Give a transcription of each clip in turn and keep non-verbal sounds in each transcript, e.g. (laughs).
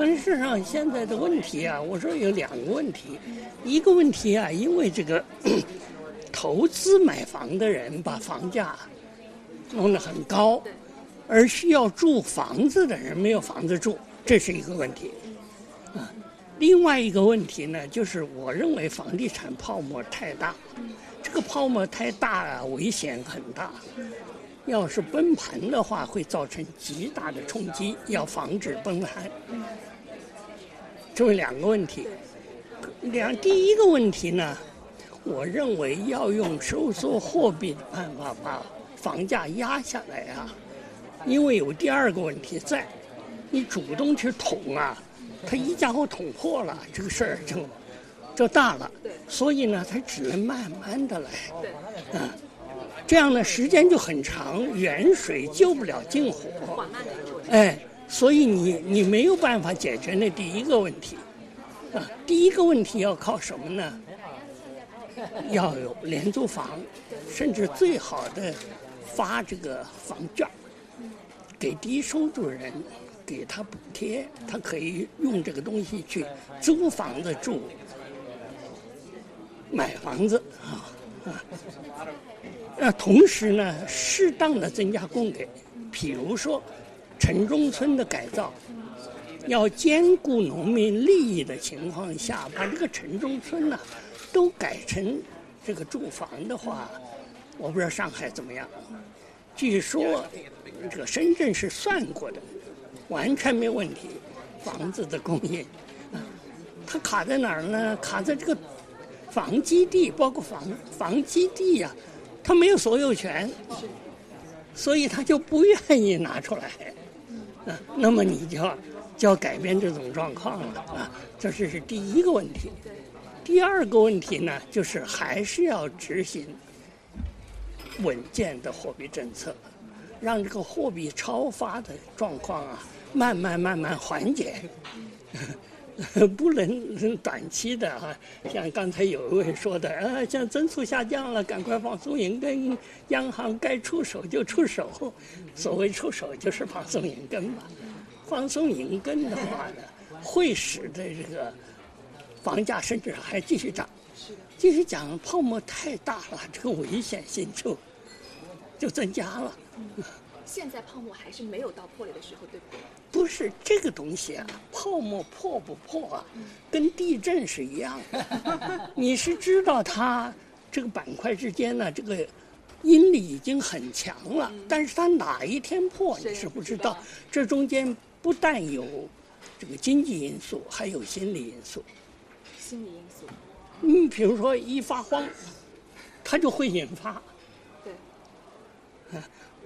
但事实上，现在的问题啊，我说有两个问题，一个问题啊，因为这个 (clears throat) 投资买房的人把房价弄得很高，而需要住房子的人没有房子住，这是一个问题。啊，另外一个问题呢，就是我认为房地产泡沫太大，这个泡沫太大啊，危险很大。要是崩盘的话，会造成极大的冲击，要防止崩盘。这么两个问题，两第一个问题呢，我认为要用收缩货币的办法把房价压下来啊，因为有第二个问题在，你主动去捅啊，他一家伙捅破了，这个事儿就就大了。所以呢，它只能慢慢的来，啊。这样呢，时间就很长，远水救不了近火。哎，所以你你没有办法解决那第一个问题，啊，第一个问题要靠什么呢？(laughs) 要有廉租房，甚至最好的发这个房券，给低收入人，给他补贴，他可以用这个东西去租房子住，买房子啊啊。那同时呢，适当的增加供给，譬如说，城中村的改造，要兼顾农民利益的情况下，把这个城中村呢，都改成这个住房的话，我不知道上海怎么样。据说这个深圳是算过的，完全没问题，房子的供应。它卡在哪儿呢？卡在这个房基地，包括房房基地呀。他没有所有权，所以他就不愿意拿出来。啊，那么你就要就要改变这种状况了啊，这是是第一个问题。第二个问题呢，就是还是要执行稳健的货币政策，让这个货币超发的状况啊，慢慢慢慢缓解。(laughs) 不能 (laughs) 短期的哈，像刚才有一位说的，啊，像增速下降了，赶快放松银根，央行该出手就出手。所谓出手就是放松银根吧。放松银根的话呢，会使得这个房价甚至还继续涨。继续涨泡沫太大了，这个危险性就就增加了。现在泡沫还是没有到破裂的时候，对不对？不是这个东西啊，泡沫破不破啊，跟地震是一样的。(laughs) 你是知道它这个板块之间呢，这个阴力已经很强了，但是它哪一天破你是不知道。这中间不但有这个经济因素，还有心理因素。心理因素。嗯，比如说一发慌，它就会引发。对。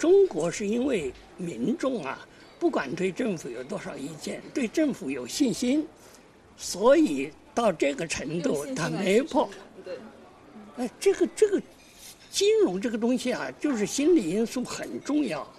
中国是因为民众啊，不管对政府有多少意见，对政府有信心，所以到这个程度他没破。对。哎，这个这个金融这个东西啊，就是心理因素很重要。